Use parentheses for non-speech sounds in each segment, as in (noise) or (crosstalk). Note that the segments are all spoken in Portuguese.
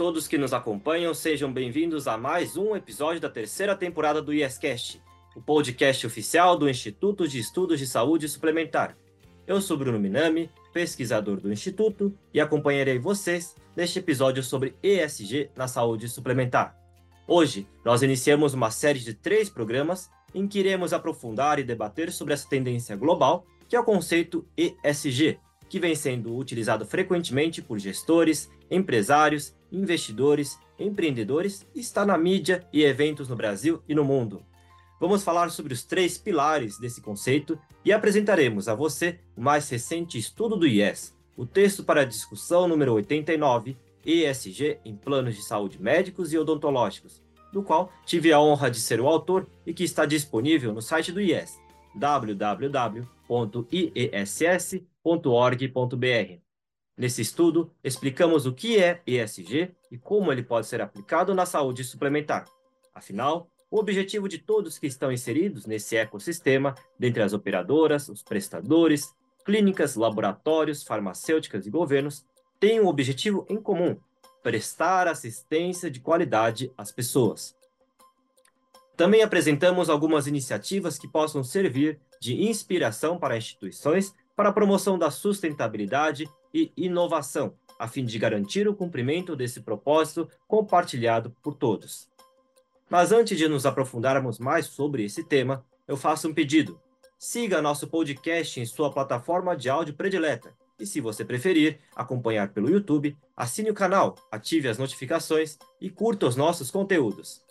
Todos que nos acompanham, sejam bem-vindos a mais um episódio da terceira temporada do IESCast, o podcast oficial do Instituto de Estudos de Saúde Suplementar. Eu sou Bruno Minami, pesquisador do Instituto, e acompanharei vocês neste episódio sobre ESG na saúde suplementar. Hoje, nós iniciamos uma série de três programas em que iremos aprofundar e debater sobre essa tendência global, que é o conceito ESG, que vem sendo utilizado frequentemente por gestores, empresários, investidores, empreendedores está na mídia e eventos no Brasil e no mundo. Vamos falar sobre os três pilares desse conceito e apresentaremos a você o mais recente estudo do IES, o texto para a discussão número 89, ESG em planos de saúde médicos e odontológicos, do qual tive a honra de ser o autor e que está disponível no site do IES, www.iess.org.br. Nesse estudo, explicamos o que é ESG e como ele pode ser aplicado na saúde suplementar. Afinal, o objetivo de todos que estão inseridos nesse ecossistema, dentre as operadoras, os prestadores, clínicas, laboratórios, farmacêuticas e governos, tem um objetivo em comum: prestar assistência de qualidade às pessoas. Também apresentamos algumas iniciativas que possam servir de inspiração para instituições para a promoção da sustentabilidade e inovação, a fim de garantir o cumprimento desse propósito compartilhado por todos. Mas antes de nos aprofundarmos mais sobre esse tema, eu faço um pedido. Siga nosso podcast em sua plataforma de áudio predileta. E se você preferir acompanhar pelo YouTube, assine o canal, ative as notificações e curta os nossos conteúdos.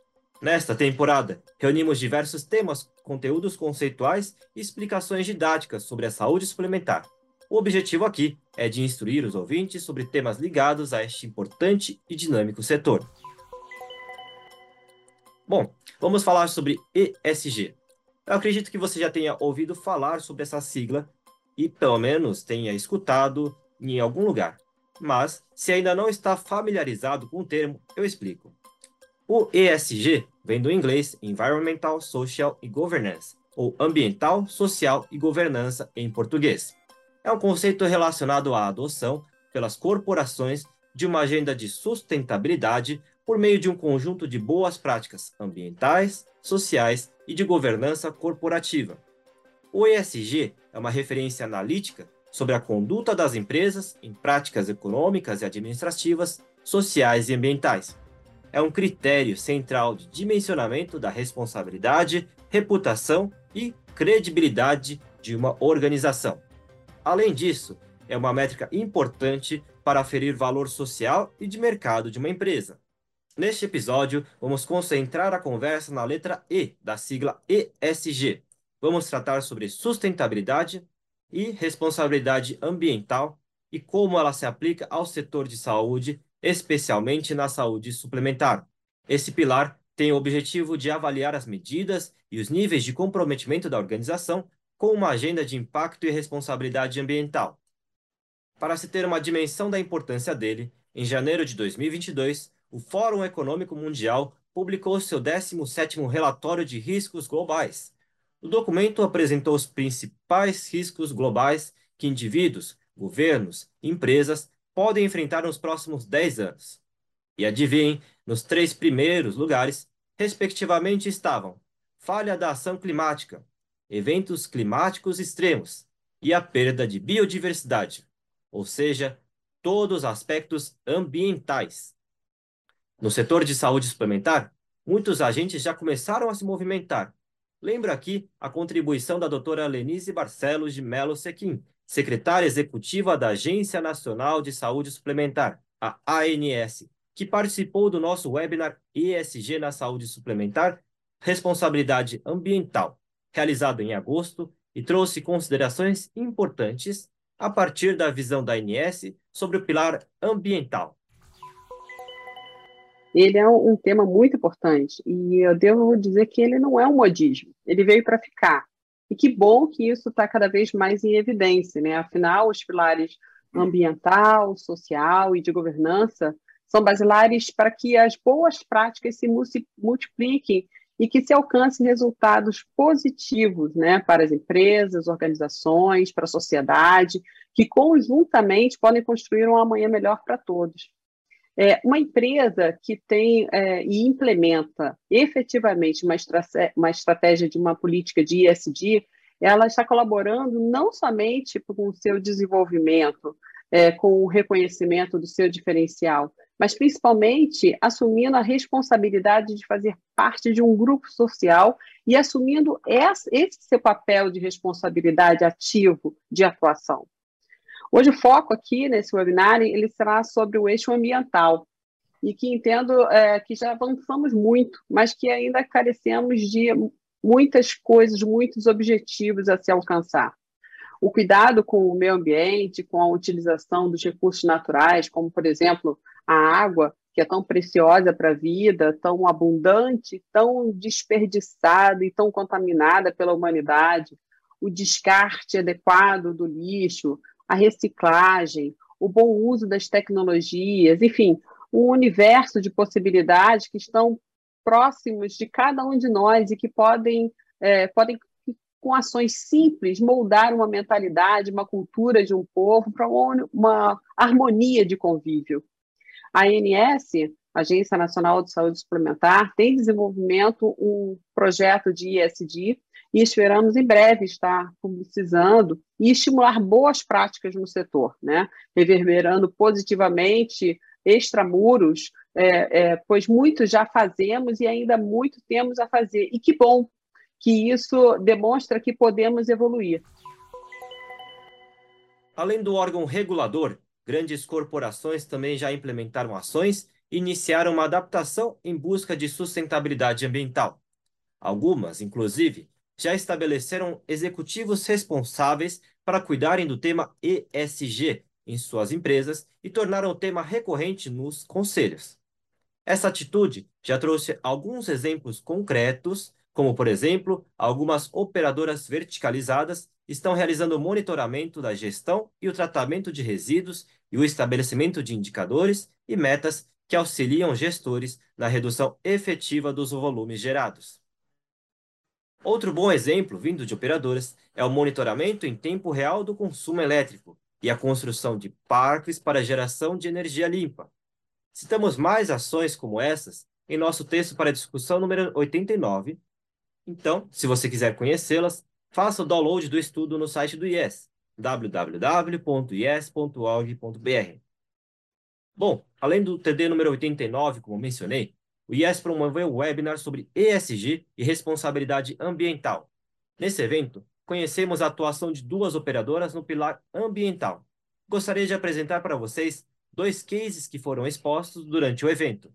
Nesta temporada, reunimos diversos temas, conteúdos conceituais e explicações didáticas sobre a saúde suplementar. O objetivo aqui é de instruir os ouvintes sobre temas ligados a este importante e dinâmico setor. Bom, vamos falar sobre ESG. Eu acredito que você já tenha ouvido falar sobre essa sigla e, pelo menos, tenha escutado em algum lugar. Mas, se ainda não está familiarizado com o termo, eu explico. O ESG vem do inglês Environmental, Social e Governance, ou Ambiental, Social e Governança em português. É um conceito relacionado à adoção pelas corporações de uma agenda de sustentabilidade por meio de um conjunto de boas práticas ambientais, sociais e de governança corporativa. O ESG é uma referência analítica sobre a conduta das empresas em práticas econômicas e administrativas, sociais e ambientais é um critério central de dimensionamento da responsabilidade, reputação e credibilidade de uma organização. Além disso, é uma métrica importante para aferir valor social e de mercado de uma empresa. Neste episódio, vamos concentrar a conversa na letra E da sigla ESG. Vamos tratar sobre sustentabilidade e responsabilidade ambiental e como ela se aplica ao setor de saúde especialmente na saúde suplementar. Esse pilar tem o objetivo de avaliar as medidas e os níveis de comprometimento da organização com uma agenda de impacto e responsabilidade ambiental. Para se ter uma dimensão da importância dele, em janeiro de 2022, o Fórum Econômico Mundial publicou seu 17º relatório de riscos globais. O documento apresentou os principais riscos globais que indivíduos, governos, empresas podem enfrentar nos próximos 10 anos. E adivinhem, nos três primeiros lugares, respectivamente, estavam falha da ação climática, eventos climáticos extremos e a perda de biodiversidade, ou seja, todos os aspectos ambientais. No setor de saúde suplementar, muitos agentes já começaram a se movimentar. Lembro aqui a contribuição da doutora Lenise Barcelos de Melo Sequim, secretária executiva da Agência Nacional de Saúde Suplementar, a ANS, que participou do nosso webinar ESG na Saúde Suplementar, Responsabilidade Ambiental, realizado em agosto e trouxe considerações importantes a partir da visão da ANS sobre o pilar ambiental. Ele é um tema muito importante e eu devo dizer que ele não é um modismo, ele veio para ficar. E que bom que isso está cada vez mais em evidência, né? Afinal, os pilares ambiental, social e de governança são basilares para que as boas práticas se multipliquem e que se alcancem resultados positivos né, para as empresas, organizações, para a sociedade, que conjuntamente podem construir um amanhã melhor para todos. É, uma empresa que tem é, e implementa efetivamente uma, uma estratégia de uma política de ESG, ela está colaborando não somente com o seu desenvolvimento, é, com o reconhecimento do seu diferencial, mas principalmente assumindo a responsabilidade de fazer parte de um grupo social e assumindo esse, seu papel de responsabilidade ativo de atuação. Hoje o foco aqui nesse webinar ele será sobre o eixo ambiental e que entendo é, que já avançamos muito, mas que ainda carecemos de muitas coisas, muitos objetivos a se alcançar. O cuidado com o meio ambiente, com a utilização dos recursos naturais, como, por exemplo, a água, que é tão preciosa para a vida, tão abundante, tão desperdiçada e tão contaminada pela humanidade, o descarte adequado do lixo, a reciclagem, o bom uso das tecnologias, enfim, um universo de possibilidades que estão próximos de cada um de nós e que podem, é, podem com ações simples, moldar uma mentalidade, uma cultura de um povo para uma harmonia de convívio. A ANS, Agência Nacional de Saúde Suplementar, tem desenvolvimento um projeto de ISD e esperamos em breve estar publicizando e estimular boas práticas no setor, né? reverberando positivamente extramuros, é, é, pois muito já fazemos e ainda muito temos a fazer. E que bom que isso demonstra que podemos evoluir. Além do órgão regulador, grandes corporações também já implementaram ações e iniciaram uma adaptação em busca de sustentabilidade ambiental. Algumas, inclusive, já estabeleceram executivos responsáveis para cuidarem do tema ESG em suas empresas e tornaram o tema recorrente nos conselhos. Essa atitude já trouxe alguns exemplos concretos, como, por exemplo, algumas operadoras verticalizadas estão realizando monitoramento da gestão e o tratamento de resíduos e o estabelecimento de indicadores e metas que auxiliam gestores na redução efetiva dos volumes gerados. Outro bom exemplo, vindo de operadoras, é o monitoramento em tempo real do consumo elétrico e a construção de parques para geração de energia limpa. Citamos mais ações como essas em nosso texto para discussão número 89. Então, se você quiser conhecê-las, faça o download do estudo no site do IES, www.ies.org.br. Bom, além do TD número 89, como mencionei, o IES promoveu um webinar sobre ESG e responsabilidade ambiental. Nesse evento, conhecemos a atuação de duas operadoras no pilar ambiental. Gostaria de apresentar para vocês dois cases que foram expostos durante o evento.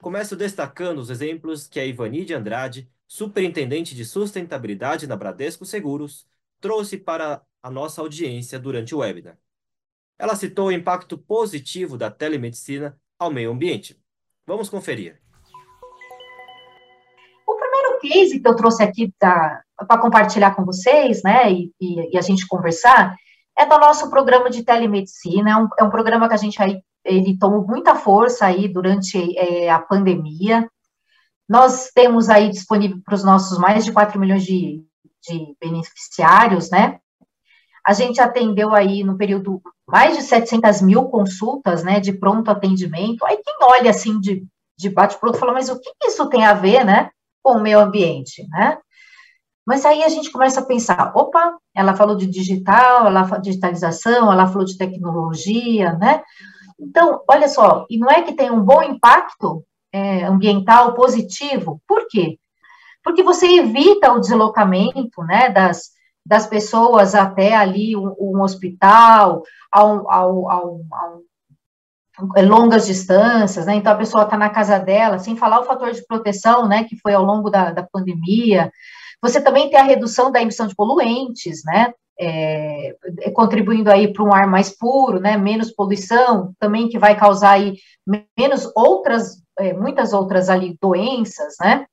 Começo destacando os exemplos que a Ivani de Andrade, superintendente de sustentabilidade na Bradesco Seguros, trouxe para a nossa audiência durante o webinar. Ela citou o impacto positivo da telemedicina ao meio ambiente. Vamos conferir. O primeiro case que eu trouxe aqui para compartilhar com vocês, né, e, e, e, a gente conversar, é do nosso programa de telemedicina. É um, é um programa que a gente aí, ele tomou muita força aí durante é, a pandemia. Nós temos aí disponível para os nossos mais de 4 milhões de, de beneficiários, né? A gente atendeu aí no período mais de 700 mil consultas, né, de pronto atendimento. Aí quem olha assim de, de bate-pronto fala, mas o que isso tem a ver, né, com o meio ambiente, né? Mas aí a gente começa a pensar, opa, ela falou de digital, ela falou de digitalização, ela falou de tecnologia, né? Então, olha só, e não é que tem um bom impacto é, ambiental positivo? Por quê? Porque você evita o deslocamento, né, das, das pessoas até ali um, um hospital, ao, ao, ao, ao, longas distâncias, né? Então a pessoa está na casa dela, sem falar o fator de proteção, né? Que foi ao longo da, da pandemia. Você também tem a redução da emissão de poluentes, né? É, contribuindo aí para um ar mais puro, né? Menos poluição, também que vai causar aí menos outras, é, muitas outras ali doenças, né?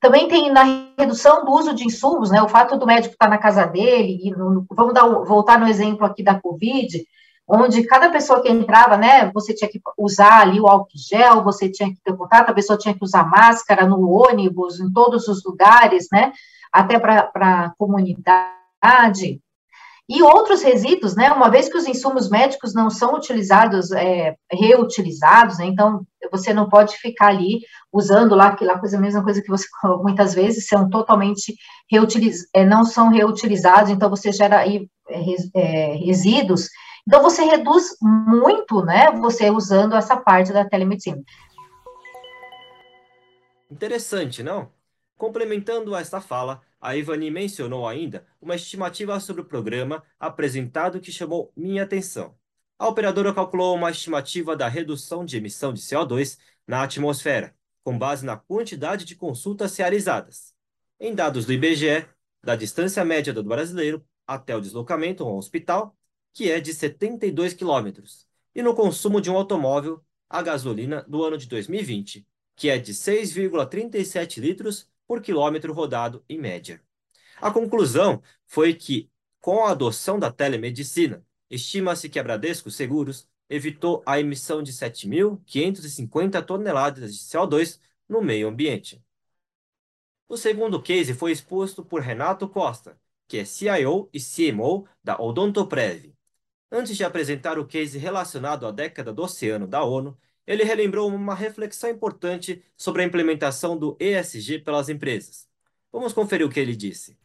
Também tem na redução do uso de insumos, né? O fato do médico estar na casa dele, e no, vamos dar, voltar no exemplo aqui da Covid, onde cada pessoa que entrava, né, você tinha que usar ali o álcool gel, você tinha que ter contato, a pessoa tinha que usar máscara no ônibus, em todos os lugares, né, até para a comunidade. E outros resíduos, né? Uma vez que os insumos médicos não são utilizados, é, reutilizados, né, então você não pode ficar ali usando lá aquela coisa, a mesma coisa que você (laughs) muitas vezes são totalmente reutiliz, é, não são reutilizados, então você gera aí é, é, resíduos. Então você reduz muito, né? Você usando essa parte da telemedicina. Interessante, não? Complementando esta fala, a Ivani mencionou ainda uma estimativa sobre o programa apresentado que chamou minha atenção. A operadora calculou uma estimativa da redução de emissão de CO2 na atmosfera, com base na quantidade de consultas realizadas. Em dados do IBGE, da distância média do brasileiro até o deslocamento ao hospital, que é de 72 quilômetros, e no consumo de um automóvel a gasolina do ano de 2020, que é de 6,37 litros por quilômetro rodado em média. A conclusão foi que, com a adoção da telemedicina, estima-se que a Bradesco Seguros evitou a emissão de 7.550 toneladas de CO2 no meio ambiente. O segundo case foi exposto por Renato Costa, que é CIO e CMO da Odontoprev. Antes de apresentar o case relacionado à década do oceano da ONU, ele relembrou uma reflexão importante sobre a implementação do ESG pelas empresas. Vamos conferir o que ele disse.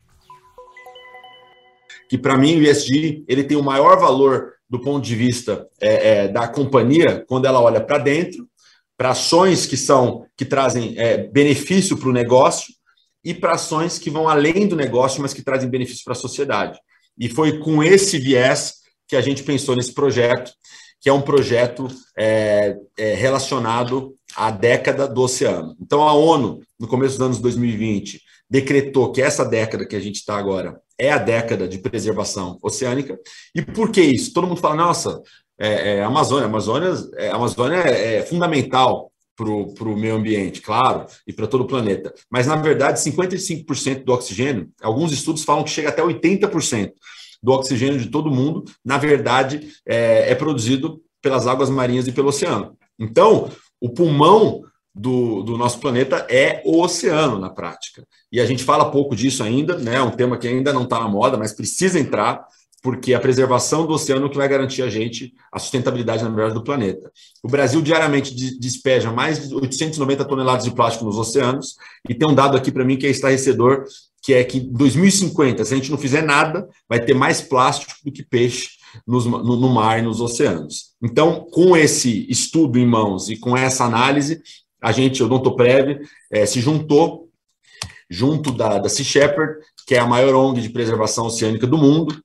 Que para mim o ESG ele tem o maior valor do ponto de vista é, é, da companhia quando ela olha para dentro, para ações que são que trazem é, benefício para o negócio e para ações que vão além do negócio, mas que trazem benefício para a sociedade. E foi com esse viés que a gente pensou nesse projeto que é um projeto é, é, relacionado à década do oceano. Então, a ONU, no começo dos anos 2020, decretou que essa década que a gente está agora é a década de preservação oceânica. E por que isso? Todo mundo fala, nossa, é, é Amazônia, Amazônia, é, Amazônia é, é fundamental para o meio ambiente, claro, e para todo o planeta. Mas, na verdade, 55% do oxigênio, alguns estudos falam que chega até 80% do oxigênio de todo mundo, na verdade, é, é produzido pelas águas marinhas e pelo oceano. Então, o pulmão do, do, nosso planeta é o oceano, na prática. E a gente fala pouco disso ainda, né? É um tema que ainda não está na moda, mas precisa entrar, porque a preservação do oceano é que vai garantir a gente a sustentabilidade, na verdade, do planeta. O Brasil diariamente despeja mais de 890 toneladas de plástico nos oceanos, e tem um dado aqui para mim que é estarrecedor, que é que em 2050, se a gente não fizer nada, vai ter mais plástico do que peixe nos, no, no, mar e nos oceanos. Então, com esse estudo em mãos e com essa análise, a gente, o Odontoprev, é, se juntou junto da, da Sea Shepherd, que é a maior ONG de preservação oceânica do mundo,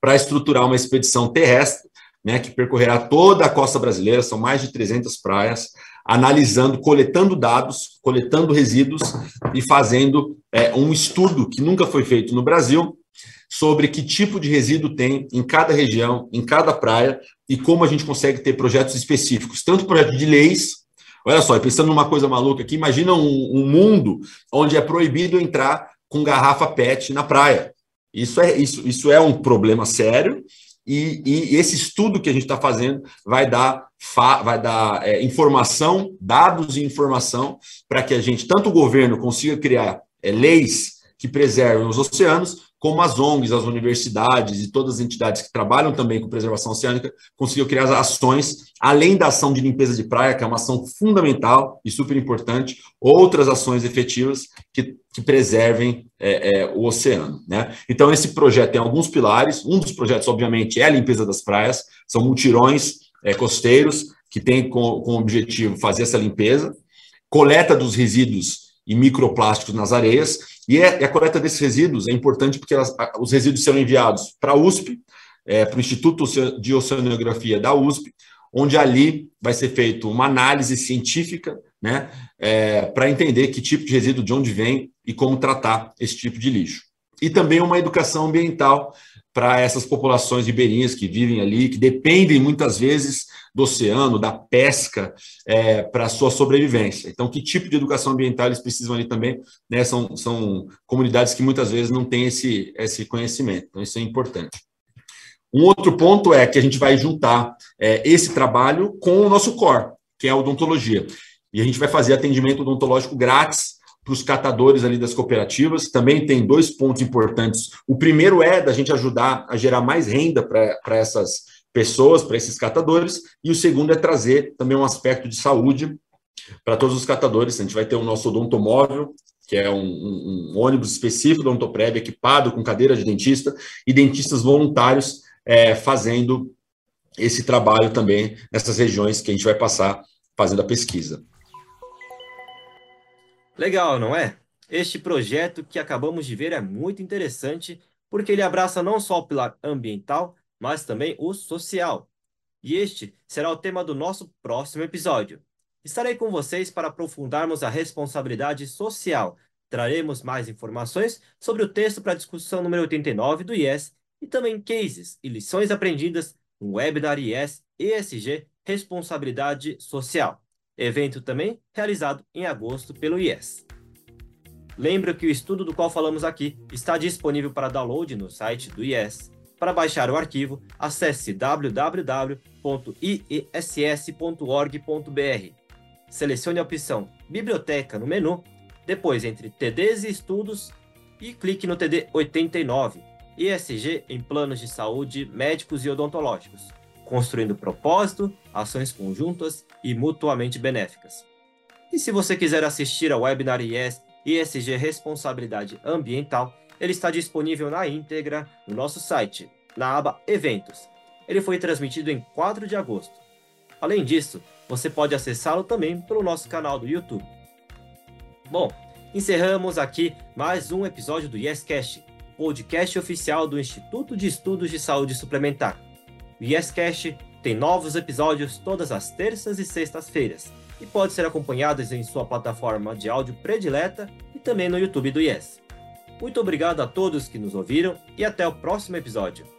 para estruturar uma expedição terrestre, né, que percorrerá toda a costa brasileira, são mais de 300 praias, analisando, coletando dados, coletando resíduos e fazendo é, um estudo que nunca foi feito no Brasil sobre que tipo de resíduo tem em cada região, em cada praia e como a gente consegue ter projetos específicos, tanto projeto de leis. Olha só, pensando numa coisa maluca aqui, imagina um, um mundo onde é proibido entrar com garrafa PET na praia. Isso é, isso, isso é um problema sério e, e, esse estudo que a gente está fazendo vai dar, vai dar é, informação, dados e informação para que a gente, tanto o governo, consiga criar é, leis que preservem os oceanos, como as ONGs, as universidades e todas as entidades que trabalham também com preservação oceânica conseguiram criar ações, além da ação de limpeza de praia, que é uma ação fundamental e super importante, outras ações efetivas que, que preservem é, é, o oceano. Né? Então, esse projeto tem alguns pilares. Um dos projetos, obviamente, é a limpeza das praias, são multirões é, costeiros que têm com, com objetivo fazer essa limpeza, coleta dos resíduos e microplásticos nas areias e, é, a coleta desses resíduos é importante porque elas, os resíduos serão enviados para a USP, é, para o Instituto de Oceanografia da USP, onde ali vai ser feita uma análise científica né, é, para entender que tipo de resíduo, de onde vem e como tratar esse tipo de lixo. E também uma educação ambiental para essas populações ribeirinhas que vivem ali, que dependem muitas vezes do oceano, da pesca, é, para a sua sobrevivência. Então, que tipo de educação ambiental eles precisam ali também? Né? São, são comunidades que muitas vezes não têm esse, esse conhecimento. Então, isso é importante. Um outro ponto é que a gente vai juntar é, esse trabalho com o nosso core, que é a odontologia. E a gente vai fazer atendimento odontológico grátis para os catadores ali das cooperativas. Também tem dois pontos importantes. O primeiro é da gente ajudar a gerar mais renda para essas pessoas, para esses catadores, e o segundo é trazer também um aspecto de saúde para todos os catadores. A gente vai ter o nosso odontomóvel, que é um, um, um ônibus específico da Ontoprev, equipado com cadeira de dentista, e dentistas voluntários é, fazendo esse trabalho também nessas regiões que a gente vai passar fazendo a pesquisa. Legal, não é? Este projeto que acabamos de ver é muito interessante porque ele abraça não só o pilar ambiental, mas também o social. E este será o tema do nosso próximo episódio. Estarei com vocês para aprofundarmos a responsabilidade social. Traremos mais informações sobre o texto para a discussão número 89 do IES e também cases e lições aprendidas no webinar IES ESG Responsabilidade Social, evento também realizado em agosto pelo IES. Lembro que o estudo do qual falamos aqui está disponível para download no site do IES. Para baixar o arquivo, acesse www.iess.org.br. Selecione a opção Biblioteca no menu, depois entre TDs e Estudos e clique no TD 89 ESG em planos de saúde médicos e odontológicos, construindo propósito, ações conjuntas e mutuamente benéficas. E se você quiser assistir ao webinar IES ESG Responsabilidade Ambiental, ele está disponível na íntegra no nosso site, na aba Eventos. Ele foi transmitido em 4 de agosto. Além disso, você pode acessá-lo também pelo nosso canal do YouTube. Bom, encerramos aqui mais um episódio do YesCast, podcast oficial do Instituto de Estudos de Saúde Suplementar. O YesCast tem novos episódios todas as terças e sextas-feiras e pode ser acompanhado em sua plataforma de áudio predileta e também no YouTube do Yes. Muito obrigado a todos que nos ouviram e até o próximo episódio.